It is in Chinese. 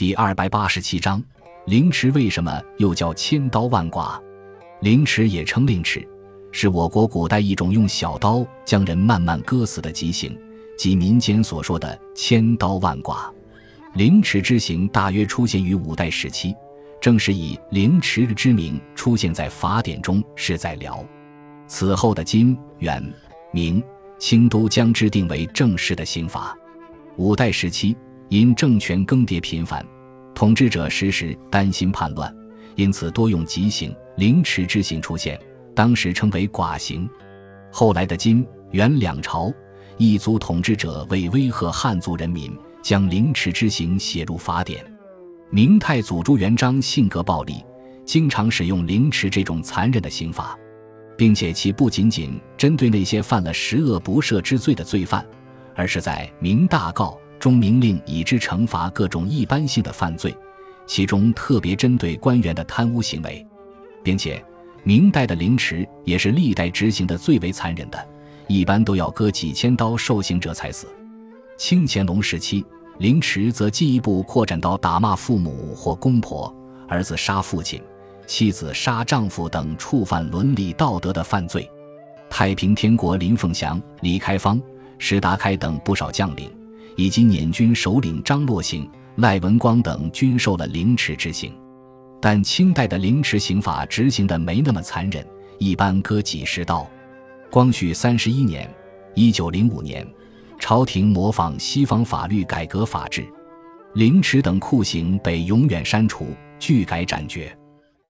第二百八十七章，凌迟为什么又叫千刀万剐？凌迟也称令迟，是我国古代一种用小刀将人慢慢割死的极刑，即民间所说的千刀万剐。凌迟之刑大约出现于五代时期，正是以凌迟之名出现在法典中，是在辽。此后的金、元、明、清都将之定为正式的刑法。五代时期。因政权更迭频繁，统治者时时担心叛乱，因此多用极刑、凌迟之刑出现，当时称为剐刑。后来的金、元两朝，异族统治者为威吓汉族人民，将凌迟之刑写入法典。明太祖朱元璋性格暴戾，经常使用凌迟这种残忍的刑罚，并且其不仅仅针对那些犯了十恶不赦之罪的罪犯，而是在《明大告》。中明令以之惩罚各种一般性的犯罪，其中特别针对官员的贪污行为，并且明代的凌迟也是历代执行的最为残忍的，一般都要割几千刀受刑者才死。清乾隆时期，凌迟则进一步扩展到打骂父母或公婆、儿子杀父亲、妻子杀丈夫等触犯伦理道德的犯罪。太平天国林凤祥、李开芳、石达开等不少将领。以及捻军首领张洛行、赖文光等均受了凌迟之刑，但清代的凌迟刑法执行的没那么残忍，一般割几十刀。光绪三十一年（一九零五年），朝廷模仿西方法律改革法制，凌迟等酷刑被永远删除、拒改斩决。